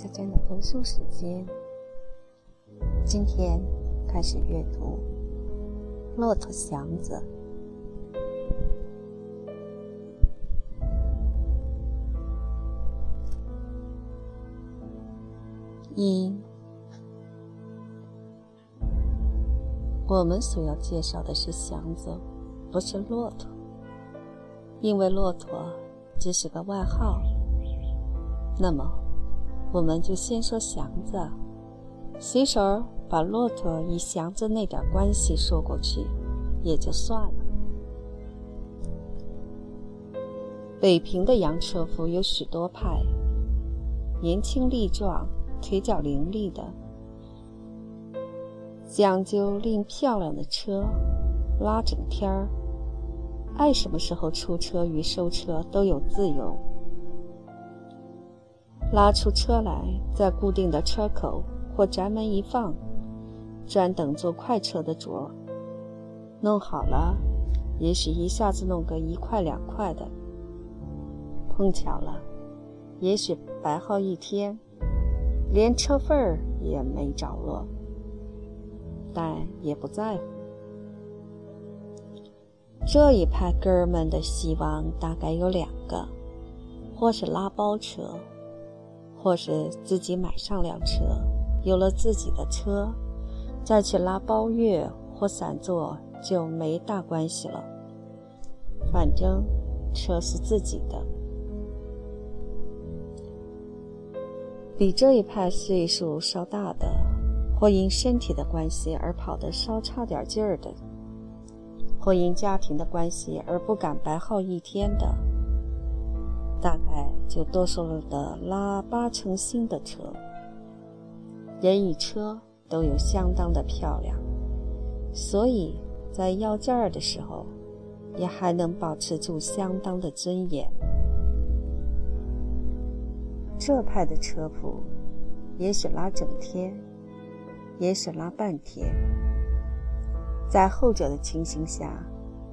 老家的读书时间，今天开始阅读《骆驼祥子》。一，我们所要介绍的是祥子，不是骆驼，因为骆驼只是个外号。那么，我们就先说祥子，随手把骆驼与祥子那点关系说过去，也就算了。北平的洋车夫有许多派，年轻力壮。腿脚伶俐的，讲究令漂亮的车，拉整天儿，爱什么时候出车与收车都有自由。拉出车来，在固定的车口或宅门一放，专等坐快车的主儿。弄好了，也许一下子弄个一块两块的。碰巧了，也许白耗一天。连车份儿也没着落，但也不在乎。这一派哥儿们的希望大概有两个：或是拉包车，或是自己买上辆车，有了自己的车，再去拉包月或散坐就没大关系了。反正车是自己的。比这一派岁数稍大的，或因身体的关系而跑得稍差点劲儿的，或因家庭的关系而不敢白耗一天的，大概就多收了的拉八成新的车。人与车都有相当的漂亮，所以在要价儿的时候，也还能保持住相当的尊严。这派的车夫，也许拉整天，也许拉半天。在后者的情形下，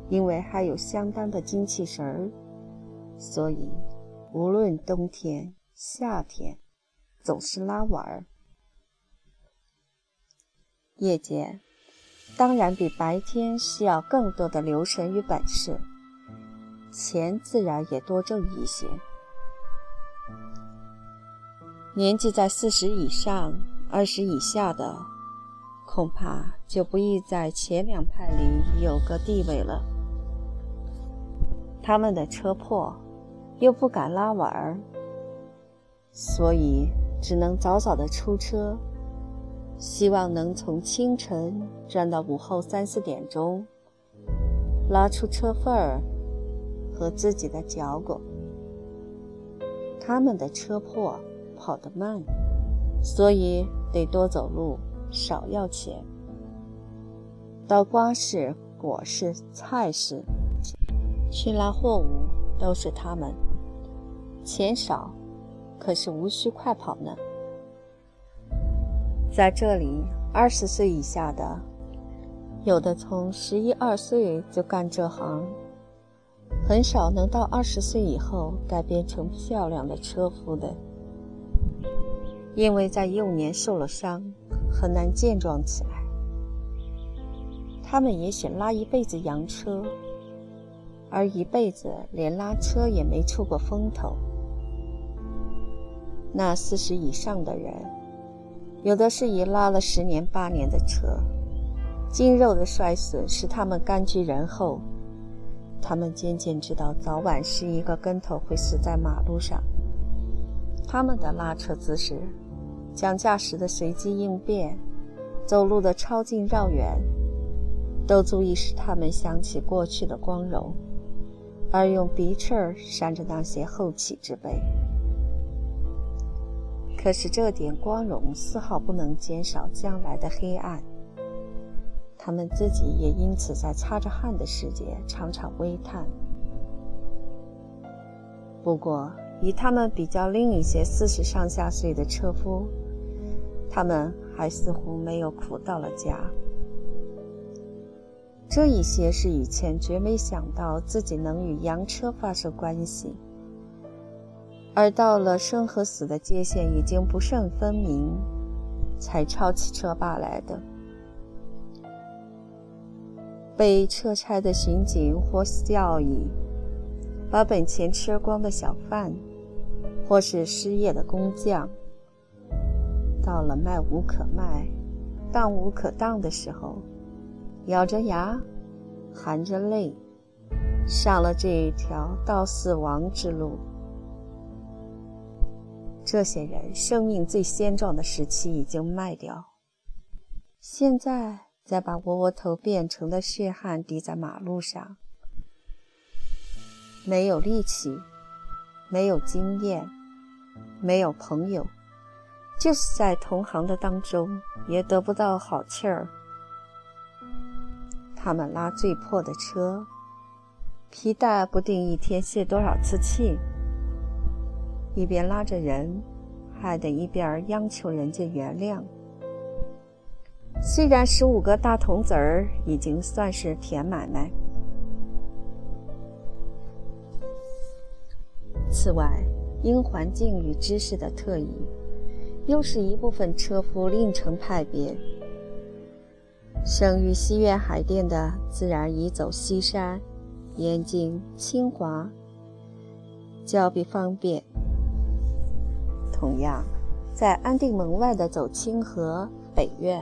因为还有相当的精气神儿，所以无论冬天、夏天，总是拉玩儿。夜间，当然比白天需要更多的留神与本事，钱自然也多挣一些。年纪在四十以上、二十以下的，恐怕就不易在前两派里有个地位了。他们的车破，又不敢拉晚儿，所以只能早早的出车，希望能从清晨转到午后三四点钟，拉出车份儿和自己的脚骨。他们的车破。跑得慢，所以得多走路，少要钱。到瓜市、果市、菜市去拉货物，都是他们。钱少，可是无需快跑呢。在这里，二十岁以下的，有的从十一二岁就干这行，很少能到二十岁以后改变成漂亮的车夫的。因为在幼年受了伤，很难健壮起来。他们也许拉一辈子洋车，而一辈子连拉车也没出过风头。那四十以上的人，有的是已拉了十年八年的车，筋肉的衰损使他们甘居人后。他们渐渐知道，早晚是一个跟头会死在马路上。他们的拉车姿势。讲驾驶的随机应变，走路的超近绕远，都足以使他们想起过去的光荣，而用鼻翅扇着那些后起之辈。可是这点光荣丝毫不能减少将来的黑暗。他们自己也因此在擦着汗的世界常常微叹。不过，与他们比较，另一些四十上下岁的车夫。他们还似乎没有苦到了家。这一些是以前绝没想到自己能与洋车发生关系，而到了生和死的界限已经不甚分明，才抄起车把来的。被撤差的巡警或教役，把本钱吃光的小贩，或是失业的工匠，到了卖无可卖、当无可当的时候，咬着牙，含着泪，上了这一条到死亡之路。这些人生命最鲜壮的时期已经卖掉，现在。再把窝窝头变成的血汗滴在马路上，没有力气，没有经验，没有朋友，就是在同行的当中也得不到好气儿。他们拉最破的车，皮带不定一天泄多少次气，一边拉着人，还得一边央求人家原谅。虽然十五个大铜子儿已经算是甜买卖，此外，因环境与知识的特异，又是一部分车夫另成派别。生于西苑海淀的，自然移走西山、燕京、清华，较比方便。同样，在安定门外的走清河、北苑。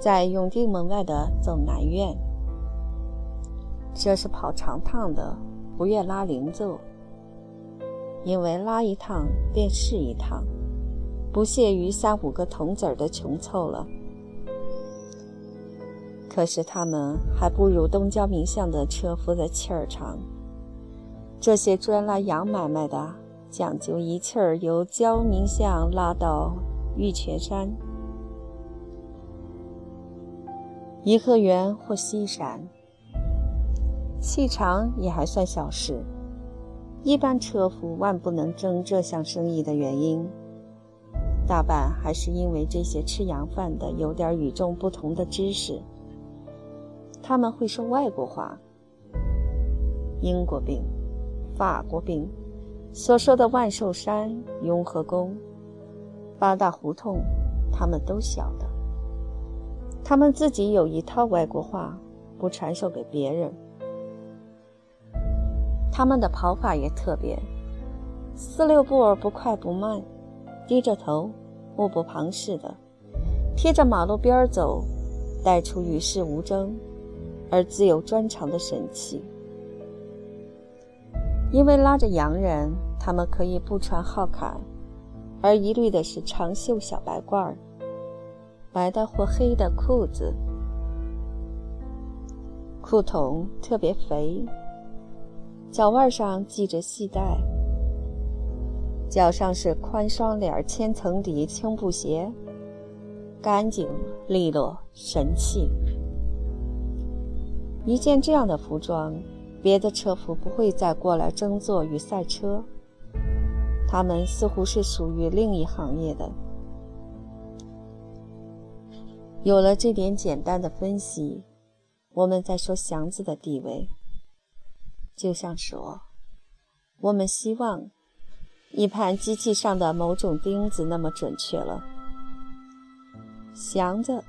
在永定门外的走南苑，这是跑长趟的，不愿拉零奏，因为拉一趟便是一趟，不屑于三五个铜子儿的穷凑了。可是他们还不如东郊名巷的车夫的气儿长。这些专拉洋买卖的，讲究一气儿由郊名巷拉到玉泉山。颐和园或西山，气长也还算小事。一般车夫万不能争这项生意的原因，大半还是因为这些吃洋饭的有点与众不同的知识。他们会说外国话，英国兵、法国兵所说的万寿山、雍和宫、八大胡同，他们都晓得。他们自己有一套外国话，不传授给别人。他们的跑法也特别，四六步儿不快不慢，低着头，目不旁视的，贴着马路边走，带出与世无争，而自有专长的神气。因为拉着洋人，他们可以不穿号坎，而一律的是长袖小白褂儿。白的或黑的裤子，裤筒特别肥，脚腕上系着细带，脚上是宽双脸千层底青布鞋，干净利落神气。一件这样的服装，别的车夫不会再过来争坐与赛车，他们似乎是属于另一行业的。有了这点简单的分析，我们再说祥子的地位，就像说，我们希望一盘机器上的某种钉子那么准确了。祥子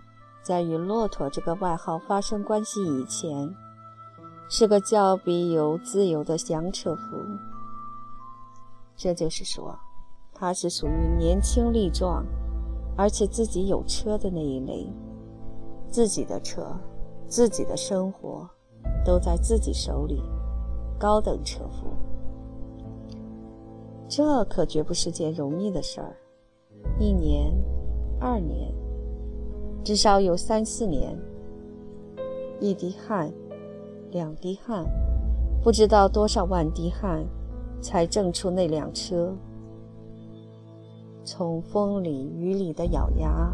在与骆驼这个外号发生关系以前，是个较比有自由的洋车夫。这就是说，他是属于年轻力壮，而且自己有车的那一类。自己的车，自己的生活，都在自己手里。高等车夫，这可绝不是件容易的事儿。一年，二年，至少有三四年。一滴汗，两滴汗，不知道多少万滴汗，才挣出那辆车。从风里雨里的咬牙。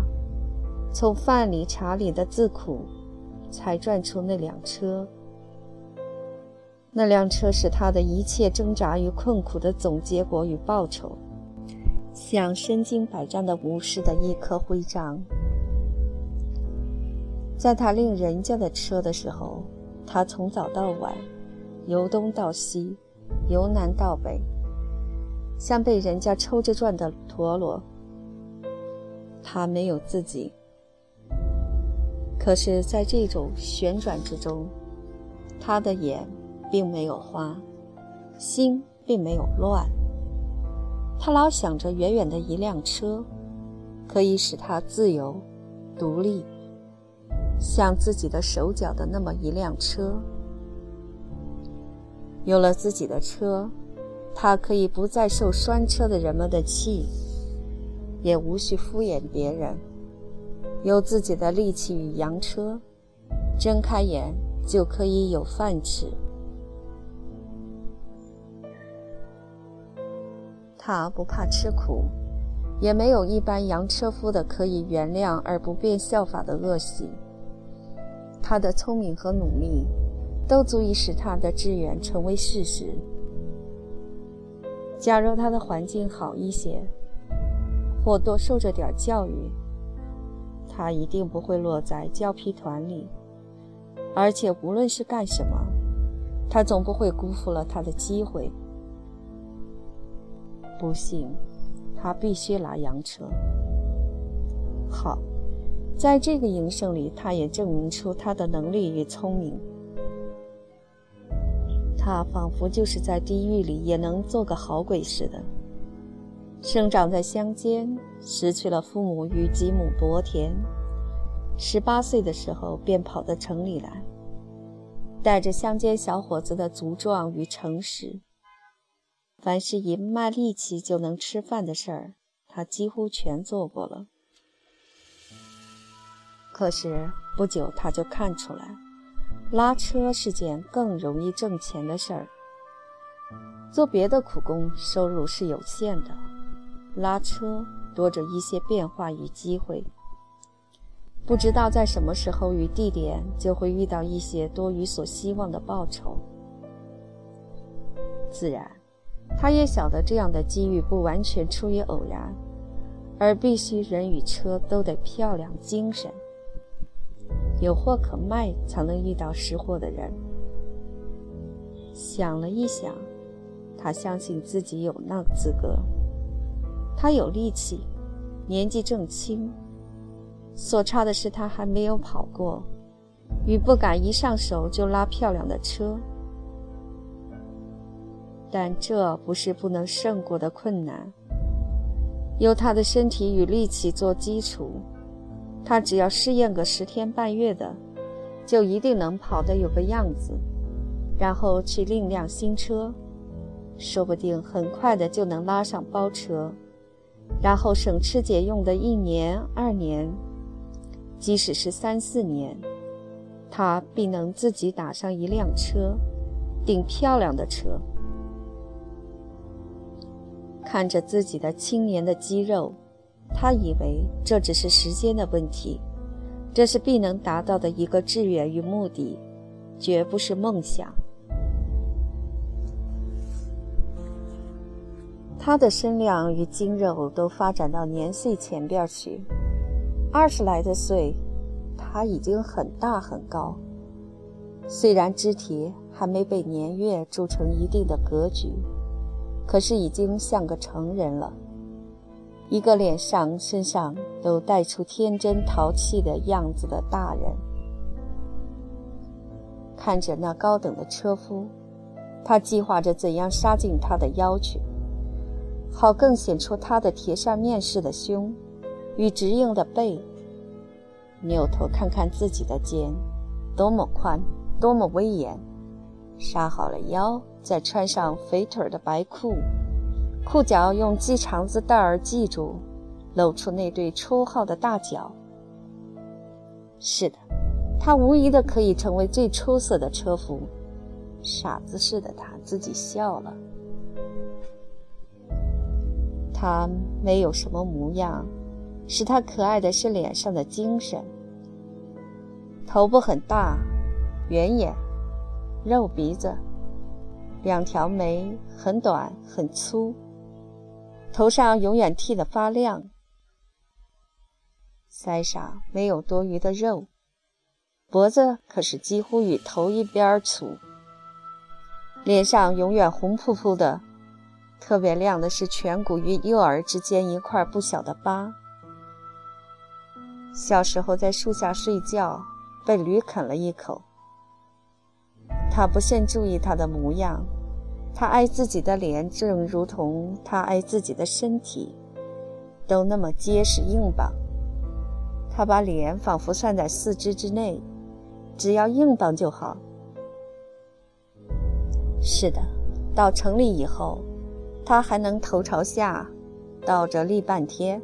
从饭里茶里的自苦，才赚出那辆车。那辆车是他的一切挣扎与困苦的总结果与报酬，像身经百战的武士的一颗徽章。在他领人家的车的时候，他从早到晚，由东到西，由南到北，像被人家抽着转的陀螺。他没有自己，可是，在这种旋转之中，他的眼并没有花，心并没有乱。他老想着远远的一辆车，可以使他自由、独立，像自己的手脚的那么一辆车。有了自己的车，他可以不再受拴车的人们的气，也无需敷衍别人。有自己的力气与洋车，睁开眼就可以有饭吃。他不怕吃苦，也没有一般洋车夫的可以原谅而不便效法的恶习。他的聪明和努力，都足以使他的志愿成为事实。假如他的环境好一些，或多受着点教育，他一定不会落在胶皮团里。而且无论是干什么，他总不会辜负了他的机会。不幸，他必须拿洋车。好，在这个营生里，他也证明出他的能力与聪明。他仿佛就是在地狱里也能做个好鬼似的。生长在乡间，失去了父母与几亩薄田，十八岁的时候便跑到城里来，带着乡间小伙子的粗壮与诚实。凡是以卖力气就能吃饭的事儿，他几乎全做过了。可是不久，他就看出来，拉车是件更容易挣钱的事儿。做别的苦工收入是有限的，拉车多着一些变化与机会。不知道在什么时候与地点，就会遇到一些多于所希望的报酬。自然。他也晓得这样的机遇不完全出于偶然，而必须人与车都得漂亮、精神，有货可卖，才能遇到识货的人。想了一想，他相信自己有那个资格。他有力气，年纪正轻，所差的是他还没有跑过，与不敢一上手就拉漂亮的车。但这不是不能胜过的困难。有他的身体与力气做基础，他只要试验个十天半月的，就一定能跑得有个样子。然后去另辆新车，说不定很快的就能拉上包车。然后省吃俭用的一年、二年，即使是三四年，他必能自己打上一辆车，顶漂亮的车。看着自己的青年的肌肉，他以为这只是时间的问题，这是必能达到的一个志愿与目的，绝不是梦想。他的身量与筋肉都发展到年岁前边去，二十来的岁，他已经很大很高，虽然肢体还没被年月铸成一定的格局。可是已经像个成人了，一个脸上、身上都带出天真淘气的样子的大人。看着那高等的车夫，他计划着怎样杀进他的腰去，好更显出他的铁扇面似的胸与直硬的背。扭头看看自己的肩，多么宽，多么威严。杀好了腰。再穿上肥腿的白裤，裤脚用系肠子带儿系住，露出那对粗号的大脚。是的，他无疑的可以成为最出色的车夫。傻子似的，他自己笑了。他没有什么模样，使他可爱的是脸上的精神。头部很大，圆眼，肉鼻子。两条眉很短很粗，头上永远剃得发亮，腮上没有多余的肉，脖子可是几乎与头一边粗，脸上永远红扑扑的，特别亮的是颧骨与右耳之间一块不小的疤。小时候在树下睡觉，被驴啃了一口。他不甚注意他的模样，他爱自己的脸，正如同他爱自己的身体，都那么结实硬邦。他把脸仿佛算在四肢之内，只要硬邦就好。是的，到城里以后，他还能头朝下倒着立半天。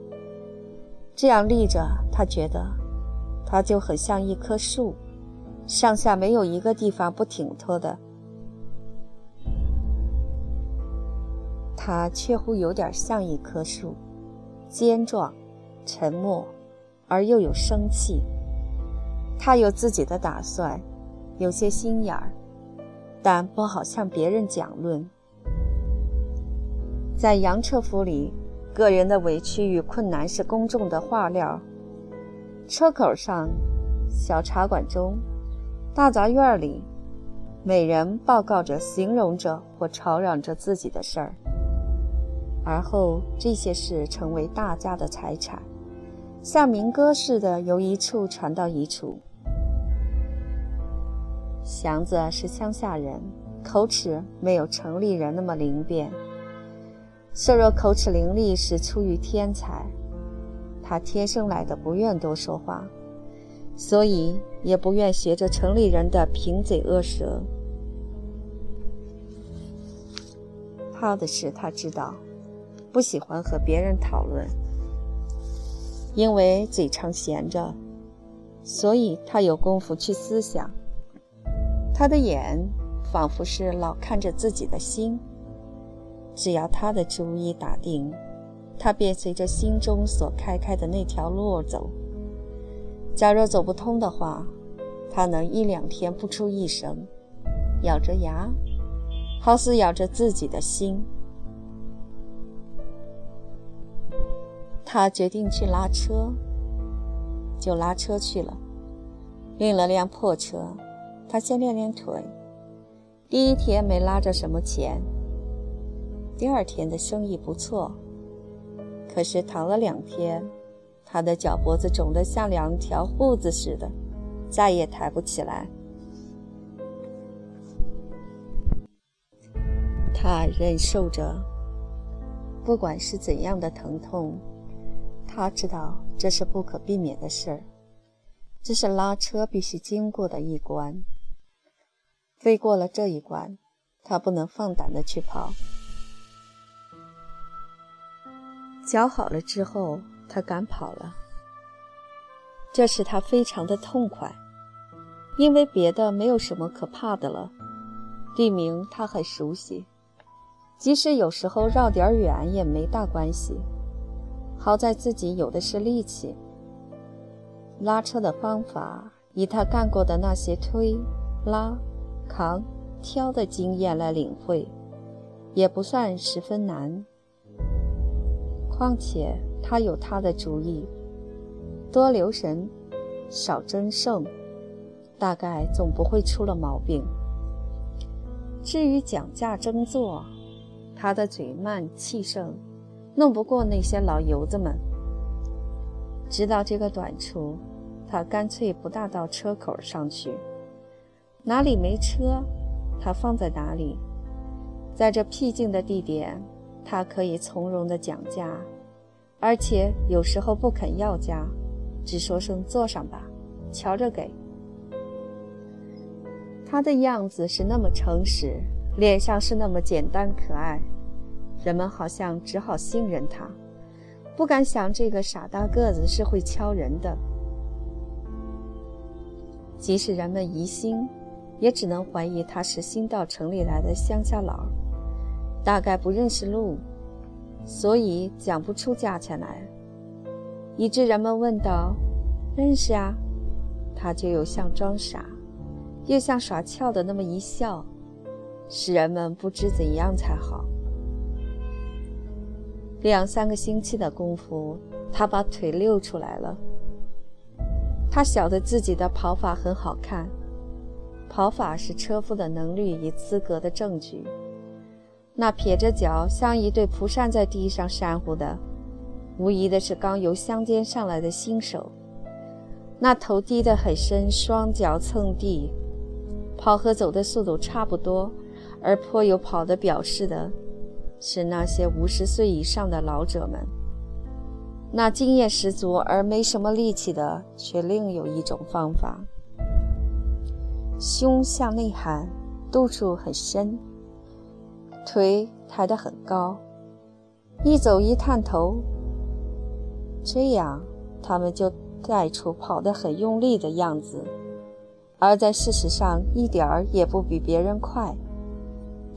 这样立着，他觉得他就很像一棵树。上下没有一个地方不挺脱的，他却乎有点像一棵树，坚壮、沉默，而又有生气。他有自己的打算，有些心眼儿，但不好向别人讲论。在杨彻府里，个人的委屈与困难是公众的话料。车口上，小茶馆中。大杂院里，每人报告着、形容着或吵嚷着自己的事儿，而后这些事成为大家的财产，像民歌似的由一处传到一处。祥子是乡下人，口齿没有城里人那么灵便。设若口齿伶俐是出于天才，他天生来的不愿多说话。所以也不愿学着城里人的贫嘴恶舌。怕的是他知道，不喜欢和别人讨论，因为嘴常闲着，所以他有功夫去思想。他的眼仿佛是老看着自己的心，只要他的主意打定，他便随着心中所开开的那条路走。假若走不通的话，他能一两天不出一声，咬着牙，好似咬着自己的心。他决定去拉车，就拉车去了，运了辆破车。他先练练腿。第一天没拉着什么钱，第二天的生意不错，可是躺了两天。他的脚脖子肿得像两条裤子似的，再也抬不起来。他忍受着，不管是怎样的疼痛，他知道这是不可避免的事儿，这是拉车必须经过的一关。飞过了这一关，他不能放胆的去跑。脚好了之后。他赶跑了，这使他非常的痛快，因为别的没有什么可怕的了。地名他很熟悉，即使有时候绕点远也没大关系。好在自己有的是力气。拉车的方法，以他干过的那些推、拉、扛、挑的经验来领会，也不算十分难。况且。他有他的主意，多留神，少争胜，大概总不会出了毛病。至于讲价争做，他的嘴慢气盛，弄不过那些老油子们。知道这个短处，他干脆不大到车口上去，哪里没车，他放在哪里。在这僻静的地点，他可以从容的讲价。而且有时候不肯要价，只说声坐上吧，瞧着给。他的样子是那么诚实，脸上是那么简单可爱，人们好像只好信任他，不敢想这个傻大个子是会敲人的。即使人们疑心，也只能怀疑他是新到城里来的乡下佬，大概不认识路。所以讲不出价钱来，以致人们问道：“认识啊？”他就又像装傻，又像耍俏的那么一笑，使人们不知怎样才好。两三个星期的功夫，他把腿溜出来了。他晓得自己的跑法很好看，跑法是车夫的能力与资格的证据。那撇着脚像一对蒲扇在地上扇呼的，无疑的是刚由乡间上来的新手。那头低得很深，双脚蹭地，跑和走的速度差不多，而颇有跑的表示的，是那些五十岁以上的老者们。那经验十足而没什么力气的，却另有一种方法：胸向内含，肚处很深，腿抬得很高，一走一探头，这样他们就带出跑得很用力的样子，而在事实上一点儿也不比别人快。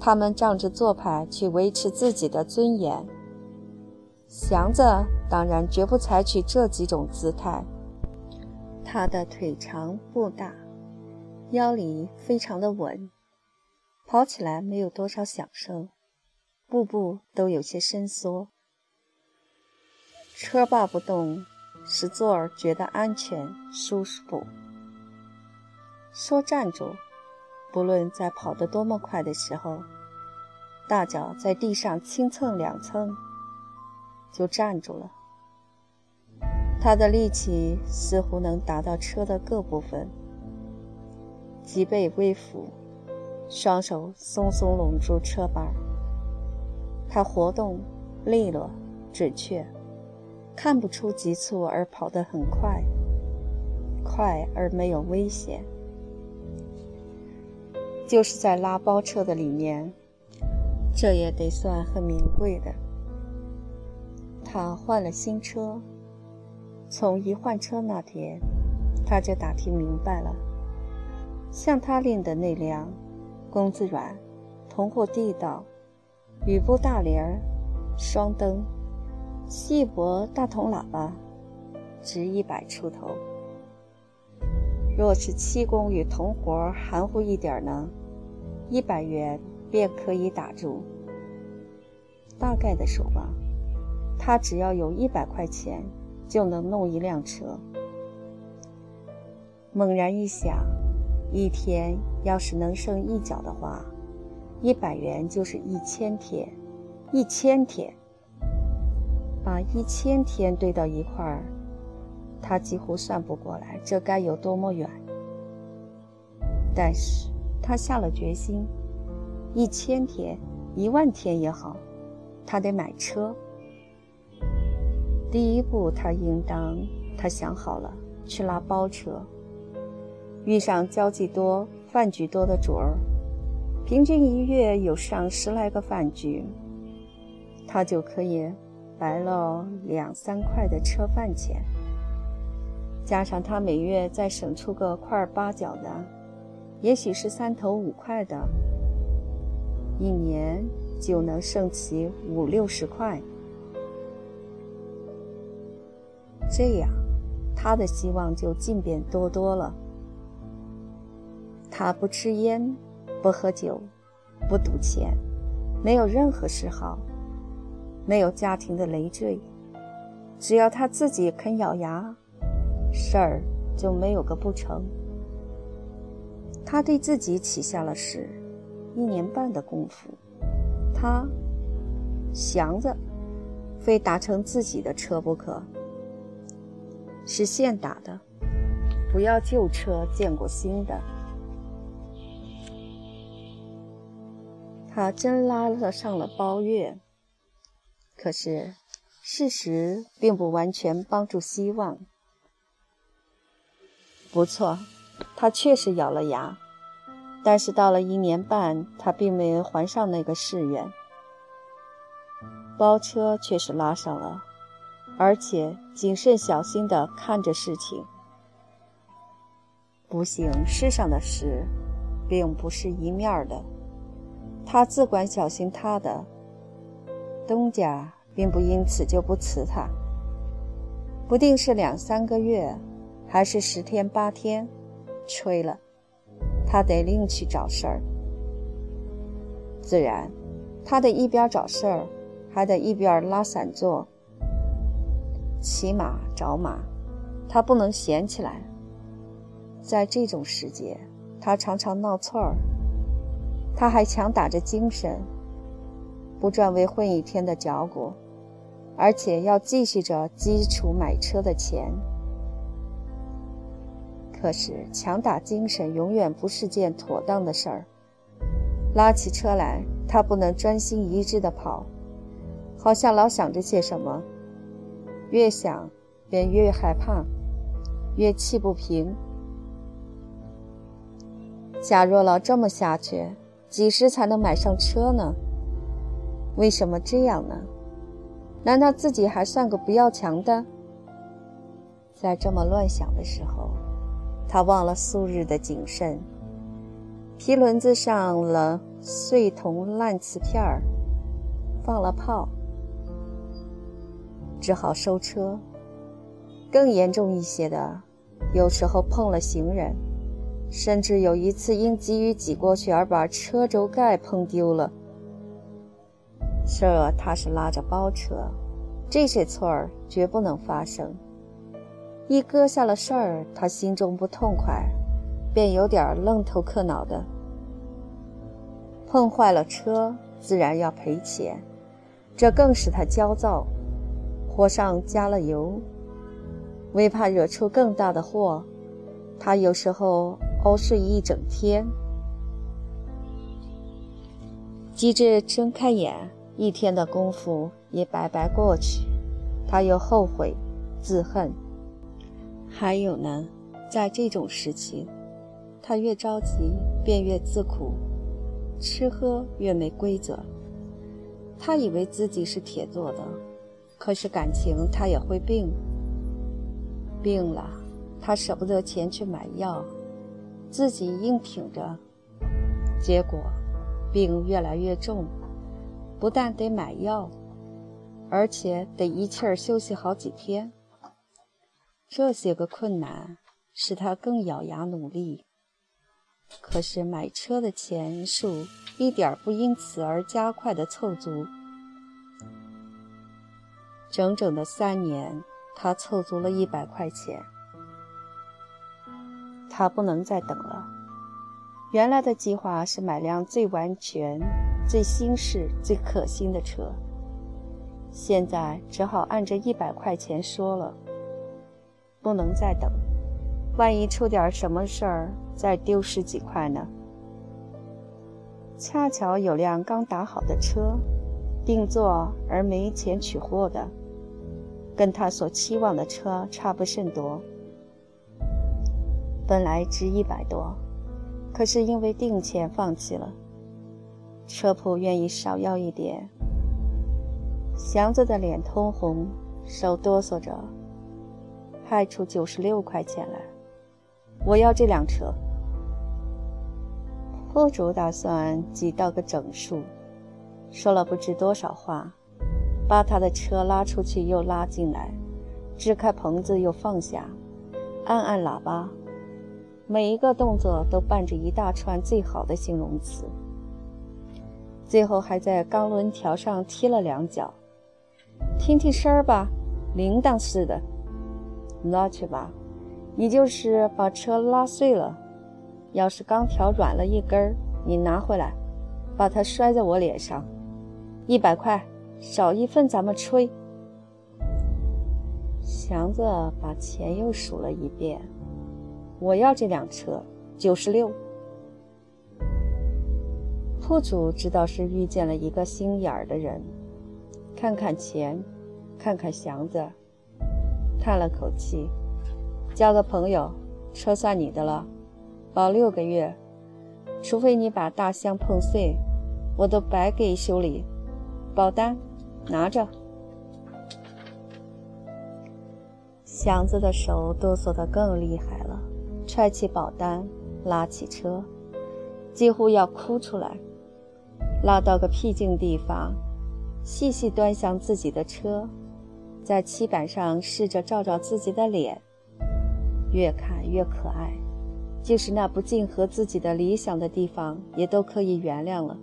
他们仗着做派去维持自己的尊严。祥子当然绝不采取这几种姿态。他的腿长步大，腰里非常的稳，跑起来没有多少响声，步步都有些伸缩。车罢不动，使座儿觉得安全舒服。说站住，不论在跑得多么快的时候，大脚在地上轻蹭两蹭。就站住了。他的力气似乎能达到车的各部分，脊背微俯，双手松松拢住车把。他活动利落准确，看不出急促而跑得很快，快而没有危险。就是在拉包车的里面，这也得算很名贵的。他换了新车，从一换车那天，他就打听明白了。像他领的那辆，工资软，通货地道，雨布大帘儿，双灯，细薄大铜喇叭，值一百出头。若是漆工与铜活含糊一点呢，一百元便可以打住。大概的说吧。他只要有一百块钱，就能弄一辆车。猛然一想，一天要是能剩一角的话，一百元就是一千天，一千天，把一千天堆到一块儿，他几乎算不过来，这该有多么远。但是他下了决心，一千天、一万天也好，他得买车。第一步，他应当，他想好了，去拉包车。遇上交际多、饭局多的主儿，平均一月有上十来个饭局，他就可以白了两三块的车饭钱。加上他每月再省出个块八角的，也许是三头五块的，一年就能剩起五六十块。这样，他的希望就进便多多了。他不吃烟，不喝酒，不赌钱，没有任何嗜好，没有家庭的累赘。只要他自己肯咬牙，事儿就没有个不成。他对自己起下了誓，一年半的功夫，他祥子非达成自己的车不可。是现打的，不要旧车见过新的。他真拉了上了包月，可是事实并不完全帮助希望。不错，他确实咬了牙，但是到了一年半，他并没有还上那个誓愿。包车却是拉上了。而且谨慎小心地看着事情。不幸世上的事，并不是一面的。他自管小心他的，东家并不因此就不辞他。不定是两三个月，还是十天八天，吹了，他得另去找事儿。自然，他得一边找事儿，还得一边拉散座。骑马找马，他不能闲起来。在这种时节，他常常闹错儿。他还强打着精神，不赚为混一天的脚骨，而且要继续着基础买车的钱。可是强打精神永远不是件妥当的事儿。拉起车来，他不能专心一致地跑，好像老想着些什么，越想便越害怕，越气不平。假若老这么下去，几时才能买上车呢？为什么这样呢？难道自己还算个不要强的？在这么乱想的时候，他忘了素日的谨慎。皮轮子上了碎铜烂瓷片儿，放了炮，只好收车。更严重一些的，有时候碰了行人，甚至有一次因急于挤过去而把车轴盖碰丢了。这他是拉着包车，这些错儿绝不能发生。一搁下了事儿，他心中不痛快。便有点愣头磕脑的。碰坏了车，自然要赔钱，这更使他焦躁。火上加了油，为怕惹出更大的祸，他有时候熬睡一整天。机智睁开眼，一天的功夫也白白过去，他又后悔、自恨。还有呢，在这种时期。他越着急，便越自苦，吃喝越没规则。他以为自己是铁做的，可是感情他也会病。病了，他舍不得钱去买药，自己硬挺着，结果病越来越重，不但得买药，而且得一气儿休息好几天。这些个困难使他更咬牙努力。可是买车的钱数一点不因此而加快的凑足，整整的三年，他凑足了一百块钱。他不能再等了。原来的计划是买辆最完全、最新式、最可心的车，现在只好按着一百块钱说了。不能再等，万一出点什么事儿。再丢十几块呢。恰巧有辆刚打好的车，定做而没钱取货的，跟他所期望的车差不甚多。本来值一百多，可是因为定钱放弃了。车铺愿意少要一点。祥子的脸通红，手哆嗦着，派出九十六块钱来。我要这辆车。铺主打算挤到个整数，说了不知多少话，把他的车拉出去又拉进来，支开棚子又放下，按按喇叭，每一个动作都伴着一大串最好的形容词。最后还在钢轮条上踢了两脚，听听声儿吧，铃铛似的。拉去吧，你就是把车拉碎了。要是钢条软了一根儿，你拿回来，把它摔在我脸上，一百块，少一份咱们吹。祥子把钱又数了一遍，我要这辆车，九十六。铺主知道是遇见了一个心眼儿的人，看看钱，看看祥子，叹了口气，交个朋友，车算你的了。保六个月，除非你把大箱碰碎，我都白给修理。保单，拿着。祥子的手哆嗦得更厉害了，揣起保单，拉起车，几乎要哭出来。拉到个僻静地方，细细端详自己的车，在漆板上试着照照自己的脸，越看越可爱。就是那不尽合自己的理想的地方，也都可以原谅了，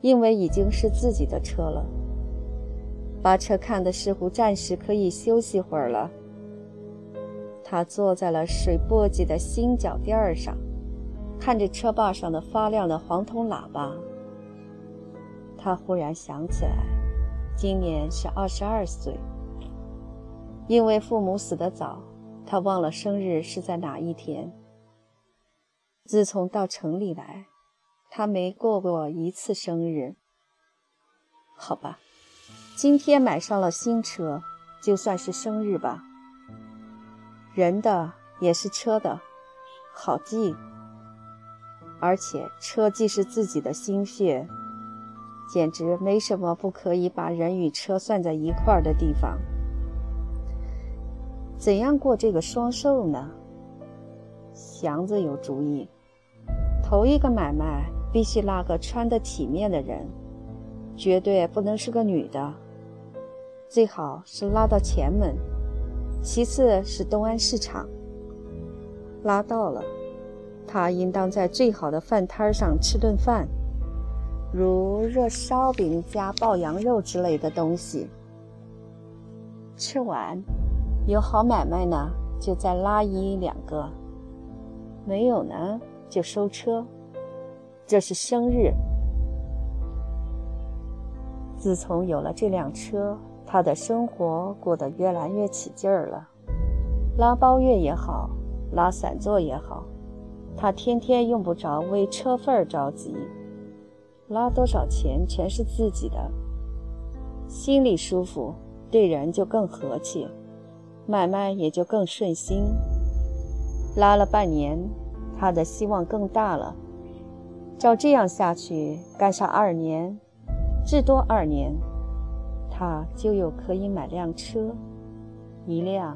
因为已经是自己的车了。把车看得似乎暂时可以休息会儿了。他坐在了水簸箕的新脚垫上，看着车把上的发亮的黄铜喇叭。他忽然想起来，今年是二十二岁。因为父母死得早，他忘了生日是在哪一天。自从到城里来，他没过过一次生日。好吧，今天买上了新车，就算是生日吧。人的也是车的，好记。而且车既是自己的心血，简直没什么不可以把人与车算在一块儿的地方。怎样过这个双寿呢？祥子有主意，头一个买卖必须拉个穿得体面的人，绝对不能是个女的，最好是拉到前门，其次是东安市场。拉到了。他应当在最好的饭摊上吃顿饭，如热烧饼加爆羊肉之类的东西。吃完，有好买卖呢，就再拉一两个；没有呢，就收车。这是生日。自从有了这辆车，他的生活过得越来越起劲儿了。拉包月也好，拉散座也好。他天天用不着为车份儿着急，拉多少钱全是自己的，心里舒服，对人就更和气，买卖也就更顺心。拉了半年，他的希望更大了。照这样下去，干上二年，至多二年，他就有可以买辆车，一辆，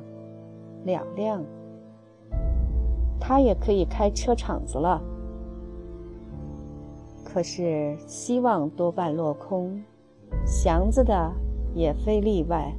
两辆。他也可以开车厂子了，可是希望多半落空，祥子的也非例外。